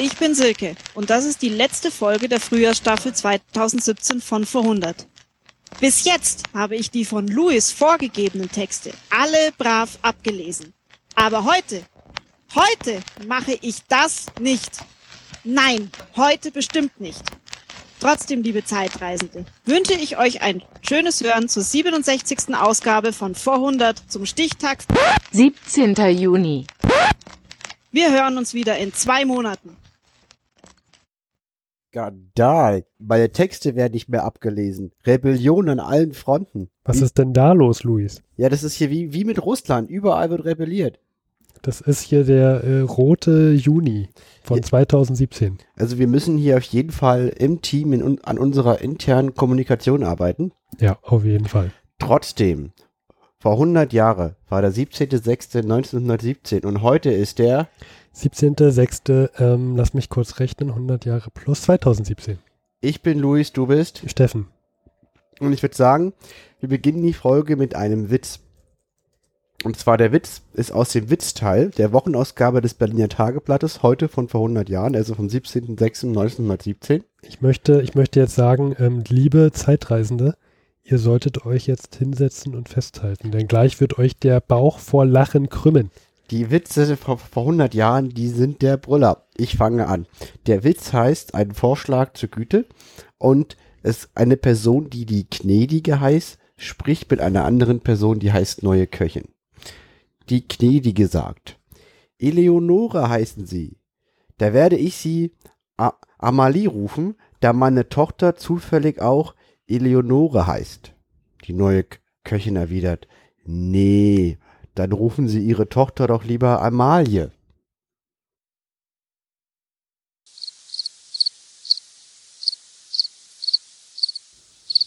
ich bin Silke und das ist die letzte Folge der Frühjahrsstaffel 2017 von Vorhundert. Bis jetzt habe ich die von Louis vorgegebenen Texte alle brav abgelesen. Aber heute, heute mache ich das nicht. Nein, heute bestimmt nicht. Trotzdem, liebe Zeitreisende, wünsche ich euch ein schönes Hören zur 67. Ausgabe von Vorhundert zum Stichtag 17. Juni. Wir hören uns wieder in zwei Monaten. Skandal. Meine Texte werden nicht mehr abgelesen. Rebellion an allen Fronten. Was Wie- ist denn da los, Luis? Ja, das ist hier wie, wie mit Russland. Überall wird rebelliert. Das ist hier der äh, rote Juni von Ja. 2017. Also wir müssen hier auf jeden Fall im Team in, an unserer internen Kommunikation arbeiten. Ja, auf jeden Fall. Trotzdem, vor 100 Jahren war der 17.06.1917 und heute ist der 17.06. Ähm, lass mich kurz rechnen, 100 Jahre plus 2017. Ich bin Luis, du bist. Steffen. Und ich würde sagen, wir beginnen die Folge mit einem Witz. Und zwar der Witz ist aus dem Witzteil der Wochenausgabe des Berliner Tageblattes, heute von vor 100 Jahren, also vom 17.06.1917. Ich möchte, ich möchte jetzt sagen, ähm, liebe Zeitreisende, ihr solltet euch jetzt hinsetzen und festhalten, denn gleich wird euch der Bauch vor Lachen krümmen. Die Witze vor, vor 100 Jahren, die sind der Brüller. Ich fange an. Der Witz heißt ein Vorschlag zur Güte und es eine Person, die die Gnädige heißt, spricht mit einer anderen Person, die heißt Neue Köchin. Die Gnädige sagt, Eleonore heißen Sie. Da werde ich Sie A Amalie rufen, da meine Tochter zufällig auch Eleonore heißt. Die neue Köchin erwidert, nee, dann rufen Sie Ihre Tochter doch lieber Amalie.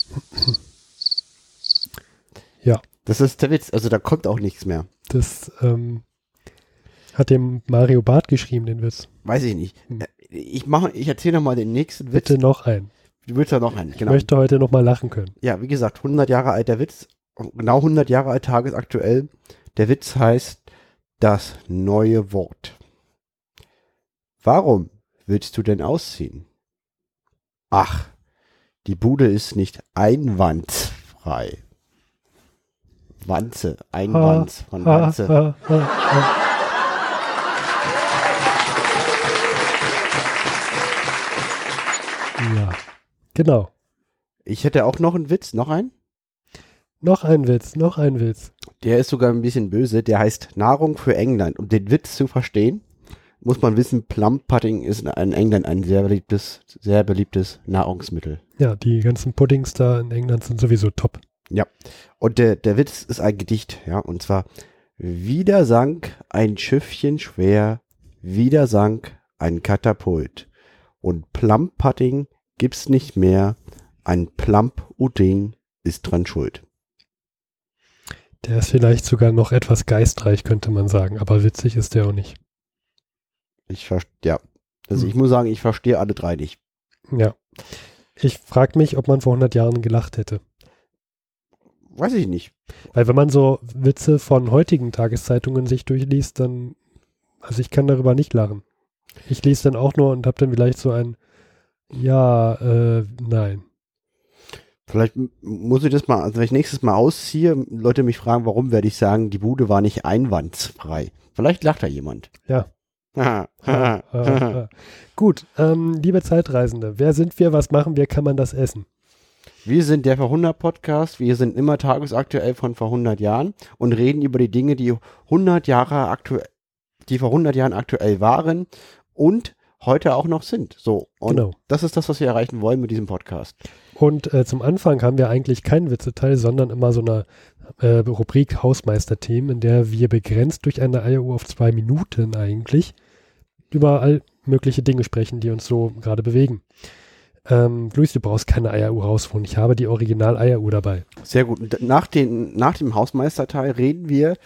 Ja. Das ist der Witz, also da kommt auch nichts mehr. Das ähm, hat dem Mario Barth geschrieben, den Witz. Weiß ich nicht. Hm. Äh, Ich mache, ich erzähle noch mal den nächsten Witz. Bitte noch einen. Du willst ja noch einen, Ich genau. möchte heute noch mal lachen können. Ja, wie gesagt, 100 Jahre alter Witz. Genau 100 Jahre alt, tagesaktuell. Der Witz heißt das neue Wort. Warum willst du denn ausziehen? Ach, die Bude ist nicht einwandfrei. Wanze, Einwand von Wanze. Ja, genau. Ich hätte auch noch einen Witz, noch einen. Noch ein Witz, noch ein Witz. Der ist sogar ein bisschen böse. Der heißt Nahrung für England. Um den Witz zu verstehen, muss man wissen, Plum Pudding ist in England ein sehr beliebtes, sehr beliebtes Nahrungsmittel. Ja, die ganzen Puddings da in England sind sowieso top. Und der, der Witz ist ein Gedicht, ja, und zwar Wieder sank ein Schiffchen schwer, wieder sank ein Katapult. Und Plum Pudding gibt's nicht mehr, ein Plump Udding ist dran schuld. Der ist vielleicht sogar noch etwas geistreich, könnte man sagen, aber witzig ist der auch nicht. Ich verstehe, ja. Also Hm. ich muss sagen, ich verstehe alle drei nicht. Ja. Ich frage mich, ob man vor 100 Jahren gelacht hätte. Weiß ich nicht. Weil wenn man so Witze von heutigen Tageszeitungen sich durchliest, dann, also ich kann darüber nicht lachen. Ich lese dann auch nur und habe dann vielleicht so ein, ja, äh, nein. Vielleicht muss ich das mal, also wenn ich nächstes Mal ausziehe, Leute mich fragen, warum, werde ich sagen, die Bude war nicht einwandsfrei. Vielleicht lacht da jemand. Ja. Gut, ähm, liebe Zeitreisende, wer sind wir, was machen wir, kann man das essen? Wir sind der Verhundert Podcast. Wir sind immer tagesaktuell von vor 100 Jahren und reden über die Dinge, die 100 Jahre aktuell, die vor 100 Jahren aktuell waren und heute auch noch sind. So. Und Genau. das ist das, was wir erreichen wollen mit diesem Podcast. Und äh, zum Anfang haben wir eigentlich keinen Witzeteil, sondern immer so eine äh, Rubrik Hausmeisterthemen, in der wir begrenzt durch eine Eieruhr auf zwei Minuten eigentlich über all mögliche Dinge sprechen, die uns so gerade bewegen. Ähm, Luis, du brauchst keine Eieruhr rausholen. Ich habe die Original-Eieruhr dabei. Sehr gut. Nach, den, nach dem Hausmeisterteil reden wir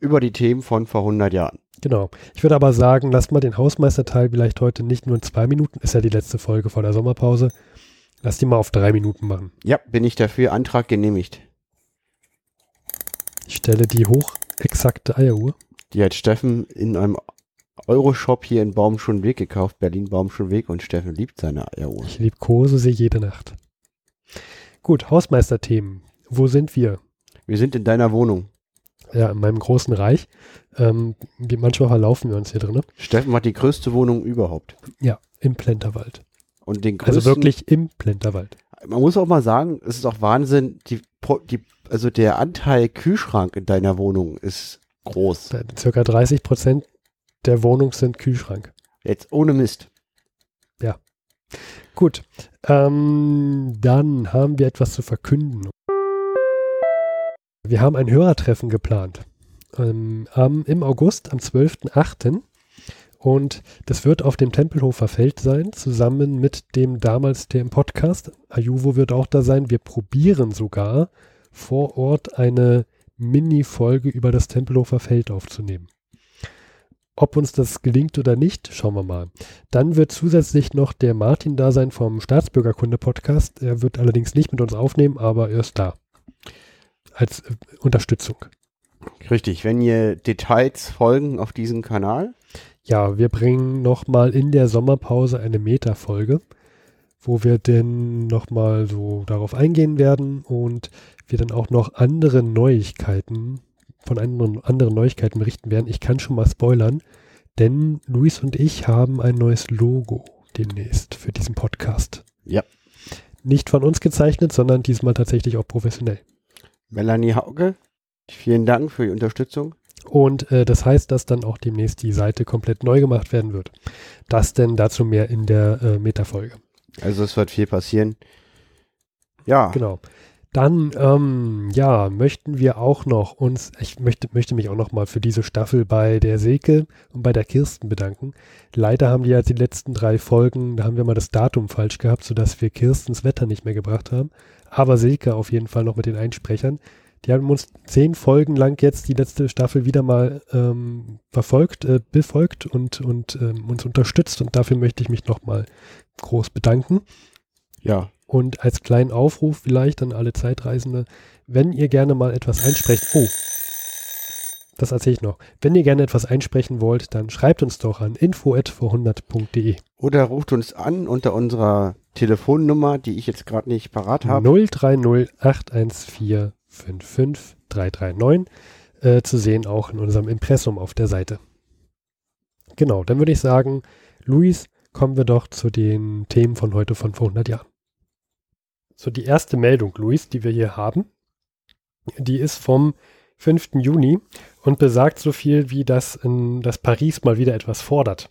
über die Themen von vor 100 Jahren. Genau. Ich würde aber sagen, lasst mal den Hausmeisterteil vielleicht heute nicht nur in zwei Minuten, ist ja die letzte Folge vor der Sommerpause. Lass die mal auf drei Minuten machen. Ja, bin ich dafür. Antrag genehmigt. Ich stelle die hochexakte Eieruhr. Die hat Steffen in einem Euroshop hier in Baumschulenweg gekauft, Berlin Baumschulenweg und Steffen liebt seine Eieruhr. Ich liebkose sie jede Nacht. Gut, Hausmeisterthemen. Wo sind wir? Wir sind in deiner Wohnung. Ja, in meinem großen Reich. Ähm, manchmal verlaufen wir uns hier drin. Steffen hat die größte Wohnung überhaupt. Ja, im Plenterwald. Und den größten, Also wirklich im Plenterwald. man muss auch mal sagen, es ist auch Wahnsinn, die, die, also der Anteil Kühlschrank in deiner Wohnung ist groß. Circa 30 Prozent der Wohnung sind Kühlschrank. Jetzt ohne Mist. Gut, ähm, dann haben wir etwas zu verkünden. Wir haben ein Hörertreffen geplant. Ähm, am, Im August, am 12.08. Und das wird auf dem Tempelhofer Feld sein, zusammen mit dem damals dem Podcast. Ayuvo wird auch da sein. Wir probieren sogar vor Ort eine Mini-Folge über das Tempelhofer Feld aufzunehmen. Ob uns das gelingt oder nicht, schauen wir mal. Dann wird zusätzlich noch der Martin da sein vom Staatsbürgerkunde-Podcast. Er wird allerdings nicht mit uns aufnehmen, aber er ist da. Als äh, Unterstützung. Richtig, wenn ihr Details folgen auf diesem Kanal, Ja, wir bringen nochmal in der Sommerpause eine Meta-Folge, wo wir dann nochmal so darauf eingehen werden und wir dann auch noch andere Neuigkeiten, von anderen, anderen Neuigkeiten berichten werden. Ich kann schon mal spoilern, denn Luis und ich haben ein neues Logo demnächst für diesen Podcast. Ja. Nicht von uns gezeichnet, sondern diesmal tatsächlich auch professionell. Melanie Hauke, vielen Dank für die Unterstützung. Und äh, das heißt, dass dann auch demnächst die Seite komplett neu gemacht werden wird. Das denn dazu mehr in der äh, Meta-Folge. Also es wird viel passieren. Ja, Genau. Dann, ähm, ja, möchten wir auch noch uns, ich möchte, möchte mich auch noch mal für diese Staffel bei der Silke und bei der Kirsten bedanken. Leider haben die ja die letzten drei Folgen, da haben wir mal das Datum falsch gehabt, sodass wir Kirstens Wetter nicht mehr gebracht haben. Aber Silke auf jeden Fall noch mit den Einsprechern. Die haben uns zehn Folgen lang jetzt die letzte Staffel wieder mal ähm, verfolgt, äh, befolgt und, und ähm, uns unterstützt. Und dafür möchte ich mich noch mal groß bedanken. ja, Und als kleinen Aufruf vielleicht an alle Zeitreisende, wenn ihr gerne mal etwas einsprecht, oh, das erzähle ich noch. Wenn ihr gerne etwas einsprechen wollt, dann schreibt uns doch an info@vorhundert.de. Oder ruft uns an unter unserer Telefonnummer, die ich jetzt gerade nicht parat habe. 030 814 55339 äh, zu sehen auch in unserem Impressum auf der Seite. Genau, dann würde ich sagen, Luis, kommen wir doch zu den Themen von heute von vor 100 Jahren. So, die erste Meldung, Luis, die wir hier haben, die ist vom 5. Juni und besagt so viel wie, dass, in, dass Paris mal wieder etwas fordert.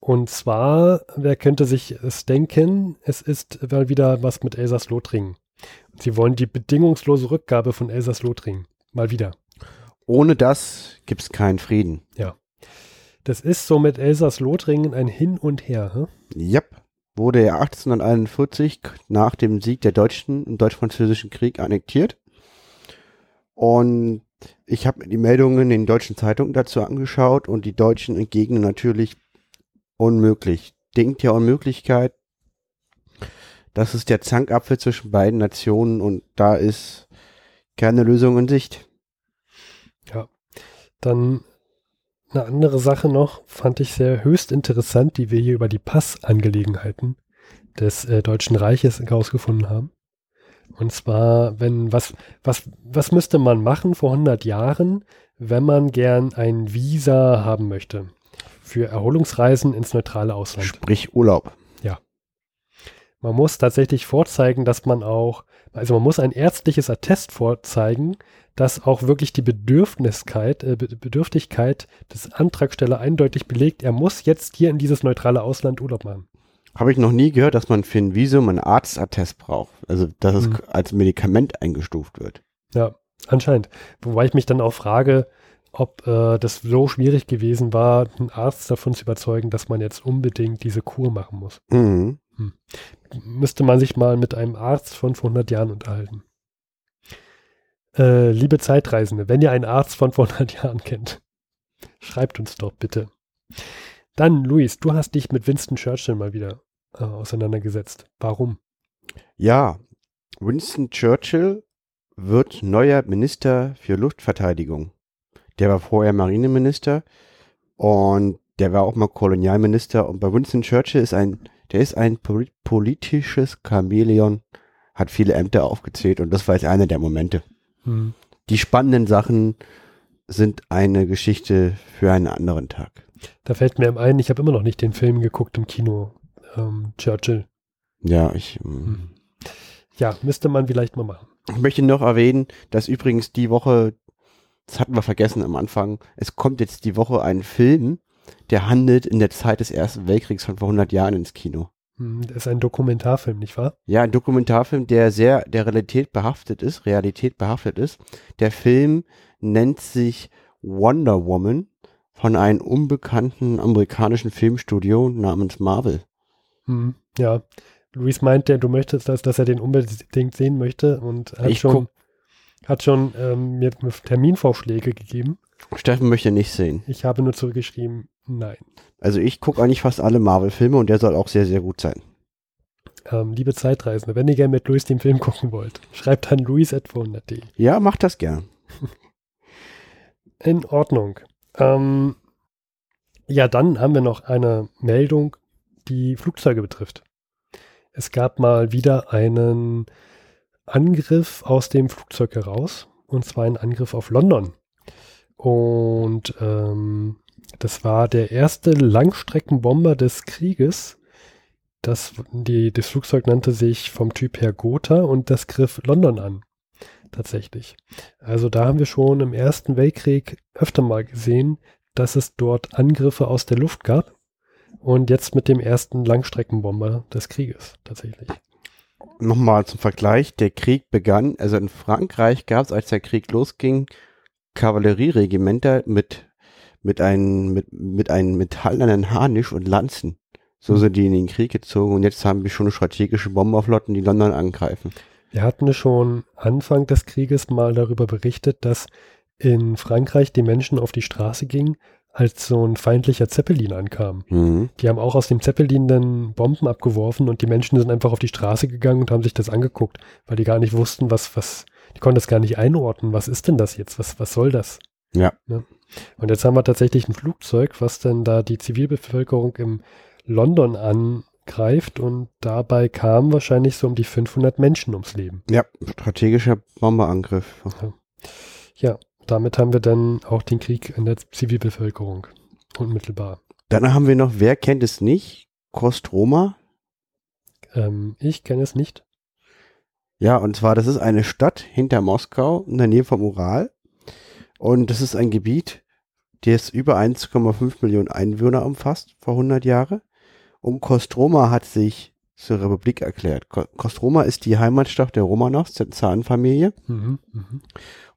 Und zwar, wer könnte sich es denken, es ist mal wieder was mit Elsass-Lothringen. Sie wollen die bedingungslose Rückgabe von Elsass-Lothringen. Mal wieder. Ohne das gibt's keinen Frieden. Das ist so mit Elsass-Lothringen ein Hin und Her. Hm? Yep. Wurde er 1841 nach dem Sieg der Deutschen im Deutsch-Französischen Krieg annektiert. Und ich habe mir die Meldungen in den deutschen Zeitungen dazu angeschaut und die Deutschen entgegnen natürlich unmöglich. Denkt ja Unmöglichkeit. Das ist der Zankapfel zwischen beiden Nationen und da ist keine Lösung in Sicht. Dann eine andere Sache noch, fand ich sehr höchst interessant, die wir hier über die Passangelegenheiten des äh, Deutschen Reiches herausgefunden haben. Und zwar, wenn, was, was, was müsste man machen vor 100 Jahren, wenn man gern ein Visa haben möchte? Für Erholungsreisen ins neutrale Ausland. Sprich Urlaub. Man muss tatsächlich vorzeigen, dass man auch, also man muss ein ärztliches Attest vorzeigen, dass auch wirklich die Bedürfniskeit, äh, Be- Bedürftigkeit des Antragsteller eindeutig belegt, er muss jetzt hier in dieses neutrale Ausland Urlaub machen. Habe ich noch nie gehört, dass man für ein Visum einen Arztattest braucht. Also, dass es Hm. als Medikament eingestuft wird. Ja, anscheinend. Wobei ich mich dann auch frage, ob äh, das so schwierig gewesen war, einen Arzt davon zu überzeugen, dass man jetzt unbedingt diese Kur machen muss. Mhm. müsste man sich mal mit einem Arzt von vor 100 Jahren unterhalten. Äh, liebe Zeitreisende, wenn ihr einen Arzt von vor 100 Jahren kennt, schreibt uns doch bitte. Dann, Luis, du hast dich mit Winston Churchill mal wieder äh, auseinandergesetzt. Warum? Ja, Winston Churchill wird neuer Minister für Luftverteidigung. Der war vorher Marineminister und Der war auch mal Kolonialminister und bei Winston Churchill ist ein, der ist ein poli- politisches Chamäleon, hat viele Ämter aufgezählt und das war jetzt einer der Momente. Hm. Die spannenden Sachen sind eine Geschichte für einen anderen Tag. Da fällt mir ein, ich habe immer noch nicht den Film geguckt im Kino. Ähm, Churchill. Ja, ich, ähm, Hm. Ja, müsste man vielleicht mal machen. ich möchte noch erwähnen, dass übrigens die Woche, das hatten wir vergessen am Anfang, es kommt jetzt die Woche ein Film, der handelt in der Zeit des Ersten Weltkriegs von vor 100 Jahren ins Kino. Hm, Das ist ein Dokumentarfilm, nicht wahr? Ja, ein Dokumentarfilm, der sehr der Realität behaftet ist, Realität behaftet ist. Der Film nennt sich Wonder Woman von einem unbekannten amerikanischen Filmstudio namens Marvel. Hm, ja. Luis meint, der, du möchtest, dass, dass er den unbedingt sehen möchte und hat Ich schon, hat schon ähm, mir Terminvorschläge gegeben. Steffen möchte nicht sehen. Ich habe nur zurückgeschrieben, nein. Also ich gucke eigentlich fast alle Marvel-Filme und der soll auch sehr, sehr gut sein. Ähm, liebe Zeitreisende, wenn ihr gerne mit Luis den Film gucken wollt, schreibt an luis.400.de. Ja, macht das gern. In Ordnung. Ähm, ja, dann haben wir noch eine Meldung, die Flugzeuge betrifft. Es gab mal wieder einen Angriff aus dem Flugzeug heraus, und zwar ein Angriff auf London. Und ähm, das war der erste Langstreckenbomber des Krieges. Das, die, das Flugzeug nannte sich vom Typ her Gotha und das griff London an. Tatsächlich. Also da haben wir schon im Ersten Weltkrieg öfter mal gesehen, dass es dort Angriffe aus der Luft gab. Und jetzt mit dem ersten Langstreckenbomber des Krieges tatsächlich. Nochmal zum Vergleich, der Krieg begann, also in Frankreich gab es, als der Krieg losging, Kavallerieregimenter mit, mit einem, mit, mit einem metallenen Harnisch und Lanzen. So sind die in den Krieg gezogen und jetzt haben wir schon strategische Bomberflotten, die London angreifen. Wir hatten schon Anfang des Krieges mal darüber berichtet, dass in Frankreich die Menschen auf die Straße gingen, als so ein feindlicher Zeppelin ankam. Mhm. Die haben auch aus dem Zeppelin dann Bomben abgeworfen und die Menschen sind einfach auf die Straße gegangen und haben sich das angeguckt, weil die gar nicht wussten, was, was, die konnten das gar nicht einordnen. Was ist denn das jetzt? Was, was soll das? Ja. Und jetzt haben wir tatsächlich ein Flugzeug, was dann da die Zivilbevölkerung im London angreift und dabei kamen wahrscheinlich so um die 500 Menschen ums Leben. Ja, strategischer Bomberangriff. Ja, damit haben wir dann auch den Krieg in der Zivilbevölkerung unmittelbar. Dann haben wir noch, wer kennt es nicht? Kostroma. Ähm, ich kenne es nicht. Ja, und zwar, das ist eine Stadt hinter Moskau, in der Nähe vom Ural. Und das ist ein Gebiet, das über 1,5 Millionen Einwohner umfasst, vor 100 Jahren. Und Kostroma hat sich zur Republik erklärt. Ko- Kostroma ist die Heimatstadt der Romanows, der Zarenfamilie. Mhm, mhm.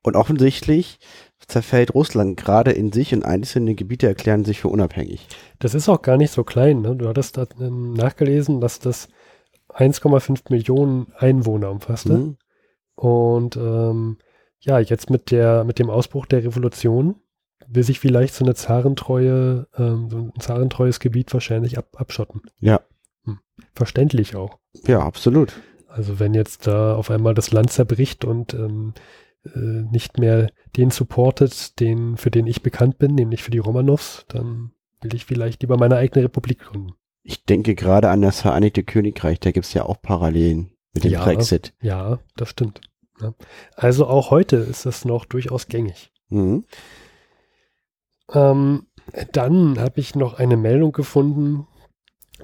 Und offensichtlich zerfällt Russland gerade in sich und einzelne Gebiete erklären sich für unabhängig. Das ist auch gar nicht so klein. Ne? Du hattest da ähm, nachgelesen, dass das 1,5 Millionen Einwohner umfasste. Mhm. Und ähm, ja, jetzt mit der, mit dem Ausbruch der Revolution will sich vielleicht so eine zarentreue, ähm, so ein zarentreues Gebiet wahrscheinlich ab, abschotten. Ja. Hm. Verständlich auch. Ja, absolut. Also wenn jetzt da auf einmal das Land zerbricht und ähm, äh, nicht mehr den supportet, den, für den ich bekannt bin, nämlich für die Romanows, dann will ich vielleicht lieber meine eigene Republik gründen. Ich denke gerade an das Vereinigte Königreich, da gibt es ja auch Parallelen mit dem Ja. Brexit. Ja, das stimmt. Ja. Also auch heute ist das noch durchaus gängig. Mhm. Ähm, dann habe ich noch eine Meldung gefunden,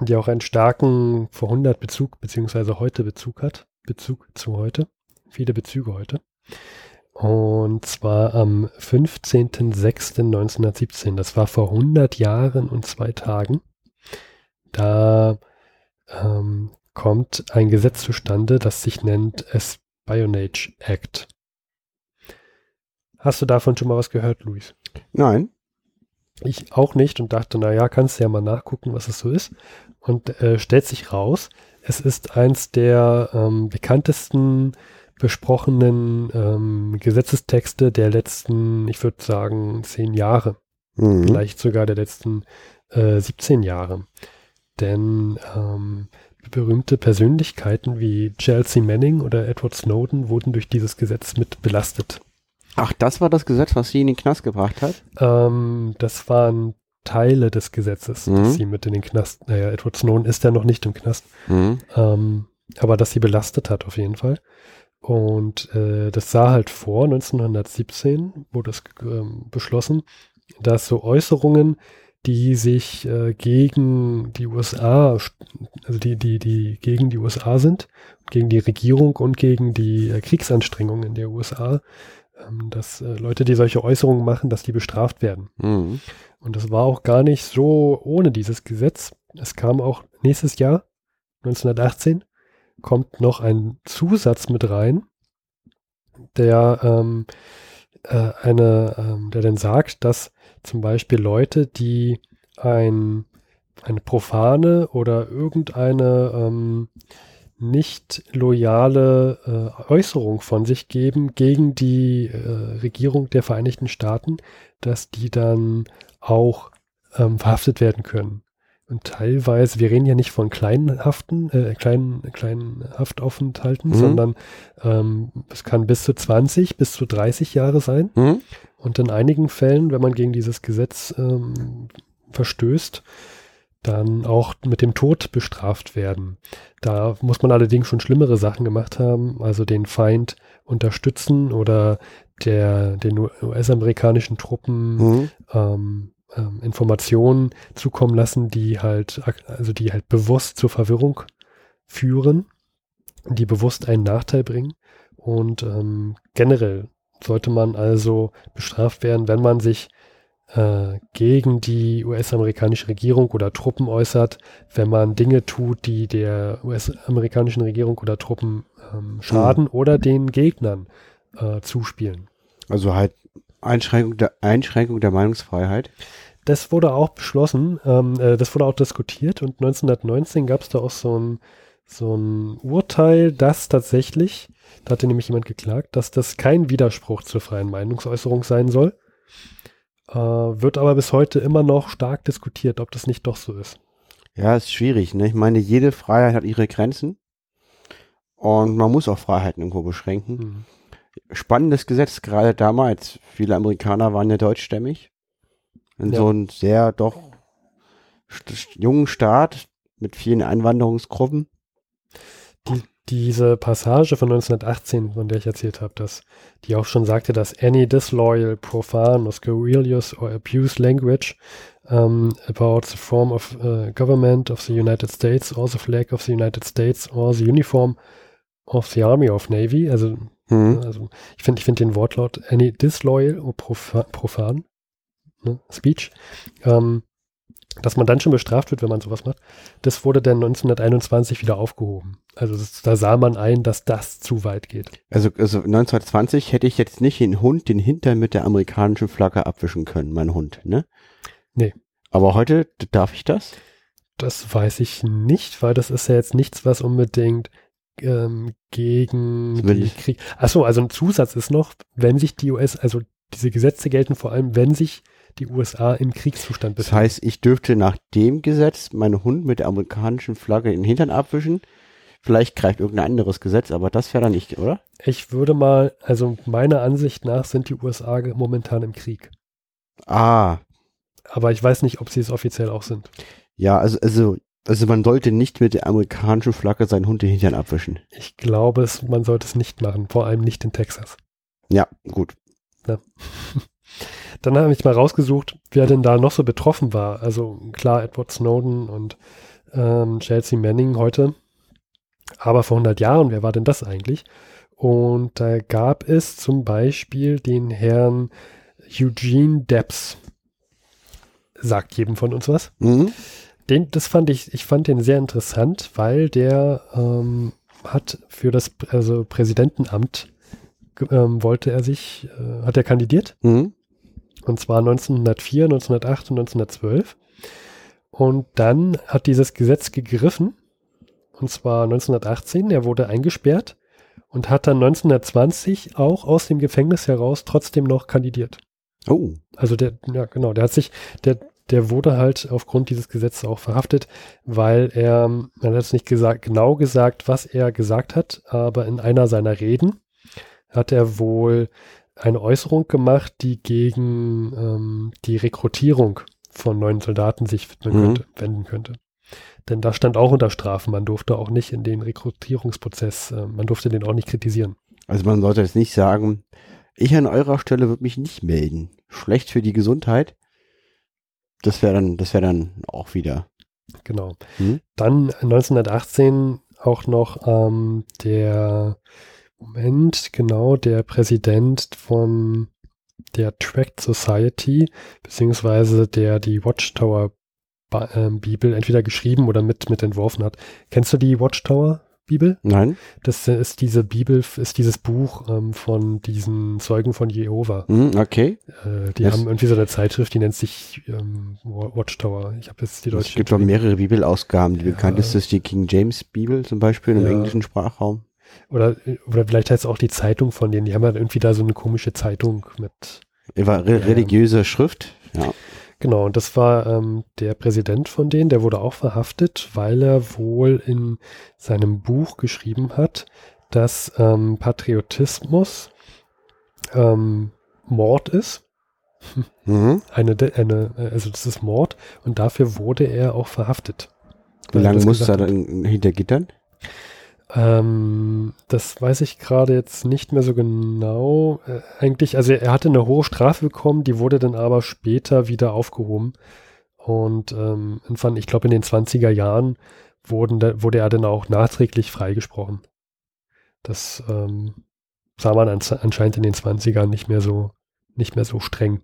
die auch einen starken vor 100 Bezug beziehungsweise heute Bezug hat. Bezug zu heute. Viele Bezüge heute. Und zwar am 15.06.1917. Das war vor 100 Jahren und zwei Tagen. Da ähm, kommt ein Gesetz zustande, das sich nennt Espionage Act. Hast du davon schon mal was gehört, Luis? Nein. Ich auch nicht und dachte, naja, kannst du ja mal nachgucken, was es so ist. Und äh, stellt sich raus, es ist eins der ähm, bekanntesten besprochenen ähm, Gesetzestexte der letzten, ich würde sagen, zehn Jahre, Mhm. vielleicht sogar der letzten äh, 17 Jahre. Denn ähm, berühmte Persönlichkeiten wie Chelsea Manning oder Edward Snowden wurden durch dieses Gesetz mit belastet. Ach, das war das Gesetz, was sie in den Knast gebracht hat? Ähm, das waren Teile des Gesetzes, Mhm. dass sie mit in den Knast, naja, Edward Snowden ist ja noch nicht im Knast, Mhm. ähm, aber dass sie belastet hat auf jeden Fall. Und äh, das sah halt vor, 1917 wurde es ähm, beschlossen, dass so Äußerungen, die sich äh, gegen die USA, also die, die, die gegen die USA sind, gegen die Regierung und gegen die äh, Kriegsanstrengungen in der USA, ähm, dass äh, Leute, die solche Äußerungen machen, dass die bestraft werden. Mhm. Und das war auch gar nicht so ohne dieses Gesetz. Es kam auch nächstes Jahr, 1918, kommt noch ein Zusatz mit rein, der ähm, äh, eine, ähm, der dann sagt, dass zum Beispiel Leute, die ein, eine profane oder irgendeine ähm, nicht loyale äh, Äußerung von sich geben gegen die äh, Regierung der Vereinigten Staaten, dass die dann auch ähm, verhaftet werden können. Und teilweise, wir reden ja nicht von kleinen Haften, äh, kleinen, kleinen Haftaufenthalten, Mhm. sondern ähm, es kann bis zu 20, bis zu 30 Jahre sein. Mhm. Und in einigen Fällen, wenn man gegen dieses Gesetz ähm, verstößt, dann auch mit dem Tod bestraft werden. Da muss man allerdings schon schlimmere Sachen gemacht haben, also den Feind unterstützen oder der, den US-amerikanischen Truppen Mhm. ähm, ähm, Informationen zukommen lassen, die halt, also die halt bewusst zur Verwirrung führen, die bewusst einen Nachteil bringen. Und ähm, generell sollte man also bestraft werden, wenn man sich äh, gegen die US-amerikanische Regierung oder Truppen äußert, wenn man Dinge tut, die der US-amerikanischen Regierung oder Truppen ähm, schaden oder den Gegnern äh, zuspielen. Also halt Einschränkung der, Einschränkung der Meinungsfreiheit. Das wurde auch beschlossen, ähm, äh, das wurde auch diskutiert und 1919 gab es da auch so ein, so ein Urteil, dass tatsächlich, da hatte nämlich jemand geklagt, dass das kein Widerspruch zur freien Meinungsäußerung sein soll. Äh, wird aber bis heute immer noch stark diskutiert, ob das nicht doch so ist. Ja, ist schwierig. Ne? Ich meine, jede Freiheit hat ihre Grenzen. Und man muss auch Freiheiten irgendwo beschränken. Hm. Spannendes Gesetz, gerade damals. Viele Amerikaner waren ja deutschstämmig. In Ja. so einem sehr doch jungen Staat mit vielen Einwanderungsgruppen. Diese Passage von 1918, von der ich erzählt habe, dass die auch schon sagte, dass any disloyal, profane, or scurrilous or abuse language um, about the form of uh, government of the United States or the flag of the United States or the uniform of the Army of Navy, also, Mhm. also ich finde ich finde den Wortlaut any disloyal or profa profan ne, Speech, ähm, dass man dann schon bestraft wird, wenn man sowas macht, das wurde dann 1921 wieder aufgehoben. Also das, da sah man ein, dass das zu weit geht. Also, also 1920 hätte ich jetzt nicht den Hund den Hintern mit der amerikanischen Flagge abwischen können, mein Hund, ne? Nee. Aber heute darf ich das? Das weiß ich nicht, weil das ist ja jetzt nichts, was unbedingt ähm, gegen ich. Krieg. Achso, also ein Zusatz ist noch, wenn sich die US, also diese Gesetze gelten vor allem, wenn sich die USA im Kriegszustand Das befinden. heißt, ich dürfte nach dem Gesetz meinen Hund mit der amerikanischen Flagge in den Hintern abwischen. Vielleicht greift irgendein anderes Gesetz, aber das wäre dann nicht, oder? Ich würde mal, also meiner Ansicht nach sind die USA momentan im Krieg. Ah, Aber ich weiß nicht, ob sie es offiziell auch sind. ja, also, also, also man sollte nicht mit der amerikanischen Flagge seinen Hund den Hintern abwischen. Ich glaube, es, man sollte es nicht machen, vor allem nicht in Texas. Ja, gut. Dann habe ich mal rausgesucht, wer denn da noch so betroffen war. Also klar, Edward Snowden und ähm, Chelsea Manning heute. Aber vor 100 Jahren, wer war denn das eigentlich? Und da gab es zum Beispiel den Herrn Eugene Debs. Sagt jedem von uns was? Mhm. Den, das fand ich, ich fand den sehr interessant, weil der ähm, hat für das also Präsidentenamt ähm, wollte er sich, äh, hat er kandidiert Mhm. Und zwar 1904, 1908 und 1912. Und dann hat dieses Gesetz gegriffen, und zwar 1918. Er wurde eingesperrt und hat dann 1920 auch aus dem Gefängnis heraus trotzdem noch kandidiert. Oh, Also der, ja genau, der hat sich, der, der wurde halt aufgrund dieses Gesetzes auch verhaftet, weil er, man hat es nicht gesagt, genau gesagt, was er gesagt hat, aber in einer seiner Reden hat er wohl eine Äußerung gemacht, die gegen ähm, die Rekrutierung von neuen Soldaten sich widmen Mhm. könnte, wenden könnte. Denn da stand auch unter Strafe, man durfte auch nicht in den Rekrutierungsprozess, äh, man durfte den auch nicht kritisieren. Also man sollte jetzt nicht sagen, ich an eurer Stelle würde mich nicht melden. Schlecht für die Gesundheit. Das wäre dann, das wäre dann auch wieder. Genau. Mhm. Dann 1918 auch noch ähm, der Moment, genau, der Präsident von der Tract Society, beziehungsweise der die Watchtower ähm, Bibel entweder geschrieben oder mit, mit entworfen hat. Kennst du die Watchtower Bibel? Nein? Das ist diese Bibel, ist dieses Buch ähm, von diesen Zeugen von Jehova. Mhm, okay. Äh, die Das- haben irgendwie so eine Zeitschrift, die nennt sich ähm, Wa- Watchtower. Ich habe jetzt die Es deutsche. gibt doch mehrere Bibelausgaben. Die Ja. bekannteste ist die King James Bibel zum Beispiel im Ja. englischen Sprachraum. Oder, oder vielleicht heißt es auch die Zeitung von denen. Die haben halt irgendwie da so eine komische Zeitung mit. Über re Ja. religiöse Schrift. Ja. Genau, und das war ähm, der Präsident von denen, der wurde auch verhaftet, weil er wohl in seinem Buch geschrieben hat, dass ähm, Patriotismus ähm, Mord ist. Mhm. Eine, eine, also das ist Mord und dafür wurde er auch verhaftet. Wie lange das muss er dann hinter Gittern? Ähm, das weiß ich gerade jetzt nicht mehr so genau. Äh, eigentlich, also er hatte eine hohe Strafe bekommen, die wurde dann aber später wieder aufgehoben. Und ähm, ich glaube in den 20er Jahren wurden, wurde er dann auch nachträglich freigesprochen. Das ähm, sah man ans- anscheinend in den 20ern nicht mehr so, nicht mehr so streng.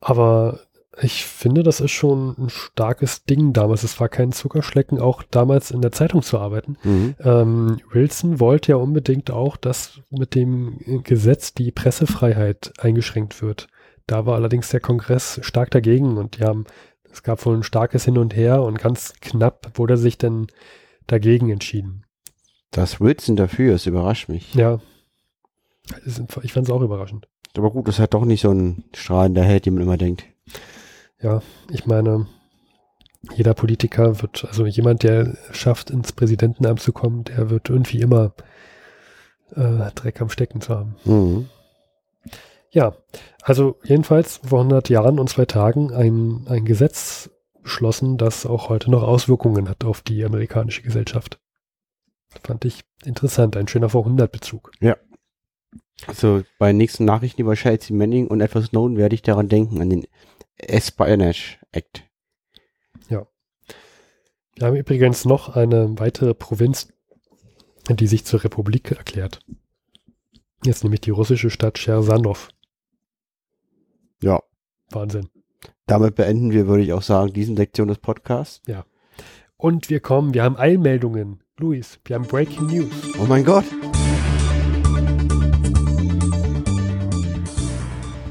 Aber ich finde, das ist schon ein starkes Ding damals. Es war kein Zuckerschlecken, auch damals in der Zeitung zu arbeiten. Mhm. Ähm, Wilson wollte ja unbedingt auch, dass mit dem Gesetz die Pressefreiheit eingeschränkt wird. Da war allerdings der Kongress stark dagegen und die haben, es gab wohl ein starkes Hin und Her und ganz knapp wurde sich dann dagegen entschieden. Dass Wilson dafür ist, überrascht mich. Ja. Ich fand es auch überraschend. Aber gut, das hat doch nicht so ein strahlender Held, wie man immer denkt. Ja, ich meine, jeder Politiker wird, also jemand, der schafft, ins Präsidentenamt zu kommen, der wird irgendwie immer äh, Dreck am Stecken zu haben. Mhm. Ja, also jedenfalls vor 100 Jahren und zwei Tagen ein, ein Gesetz beschlossen, das auch heute noch Auswirkungen hat auf die amerikanische Gesellschaft. Fand ich interessant, ein schöner Vor-100-Bezug. Also bei den nächsten Nachrichten über Chelsea Manning und Edward Snowden werde ich daran denken, an den Espionage Act. Wir haben übrigens noch eine weitere Provinz, die sich zur Republik erklärt. Jetzt nämlich die russische Stadt Chersanov. Ja, Wahnsinn. damit beenden wir, würde ich auch sagen, diesen Lektion des Podcasts. Und wir kommen, wir haben Eilmeldungen. Luis, wir haben Breaking News. Oh mein Gott.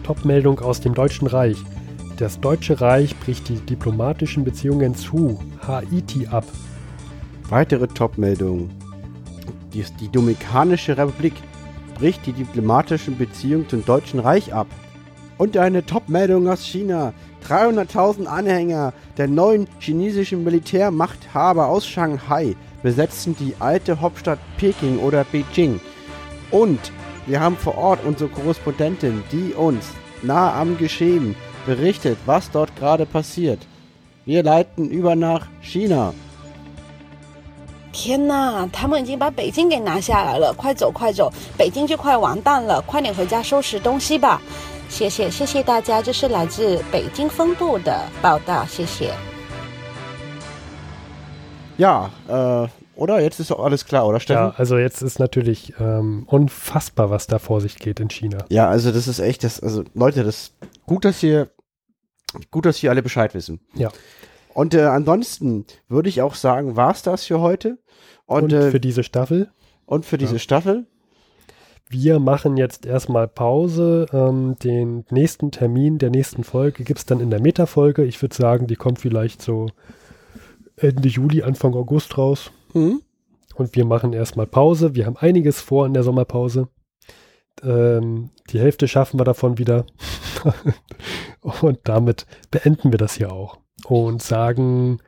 Topmeldung aus dem Deutschen Reich. Das Deutsche Reich bricht die diplomatischen Beziehungen zu Haiti ab. Weitere Top-Meldungen. Die, die Dominikanische Republik bricht die diplomatischen Beziehungen zum Deutschen Reich ab. Und eine Top-Meldung aus China. 300.000 Anhänger der neuen chinesischen Militärmachthaber aus Shanghai besetzen die alte Hauptstadt Peking oder Beijing. Und wir haben vor Ort unsere Korrespondentin, die uns nah am Geschehen berichtet, was dort gerade passiert. Wir leiten über nach China. 天呐，他们已经把北京给拿下来了！快走快走，北京就快完蛋了！快点回家收拾东西吧。谢谢谢谢大家，这是来自北京分部的报道，谢谢。 Ja, äh, oder? Jetzt ist doch alles klar, oder Ja, Steffen? also jetzt ist natürlich ähm, unfassbar, was da vor sich geht in China. Ja. also das ist echt, das, also Leute, das gut, dass ihr, gut, dass wir alle Bescheid wissen. Ja. Und äh, ansonsten würde ich auch sagen, war's das für heute und, Und, äh, für diese Staffel, und für diese Ja. Staffel. wir machen jetzt erstmal Pause. Ähm, den nächsten Termin der nächsten Folge gibt es dann in der Meta-Folge. Ich würde sagen, die kommt vielleicht so Ende Juli, Anfang August raus. Hm? Und wir machen erstmal Pause. Wir haben einiges vor in der Sommerpause. Ähm, die Hälfte schaffen wir davon wieder. und damit beenden wir das hier auch. Und sagen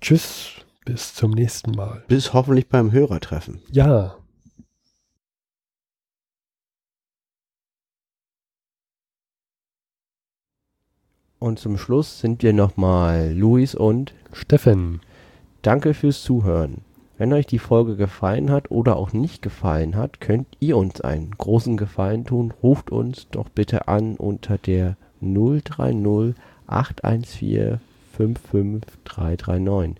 Tschüss, bis zum nächsten Mal. Bis hoffentlich beim Hörertreffen. Ja. Und zum Schluss sind wir nochmal Luis und Steffen, Danke fürs Zuhören. Wenn euch die Folge gefallen hat oder auch nicht gefallen hat, könnt ihr uns einen großen Gefallen tun. Ruft uns doch bitte an unter der 030 814 55339.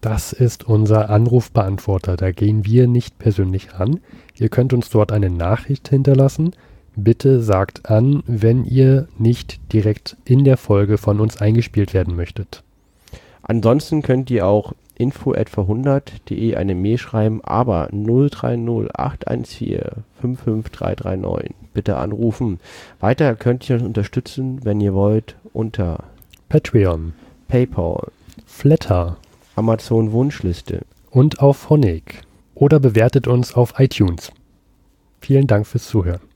das ist unser Anrufbeantworter. Da gehen wir nicht persönlich ran. Ihr könnt uns dort eine Nachricht hinterlassen. Bitte sagt an, wenn ihr nicht direkt in der Folge von uns eingespielt werden möchtet. Ansonsten könnt ihr auch info@verhundert.de eine Mail schreiben, aber 030 814 55339 bitte anrufen. Weiter könnt ihr uns unterstützen, wenn ihr wollt, unter Patreon, PayPal, Flatter Amazon Wunschliste. und auf Honig. Oder bewertet uns auf iTunes. Vielen Dank fürs Zuhören.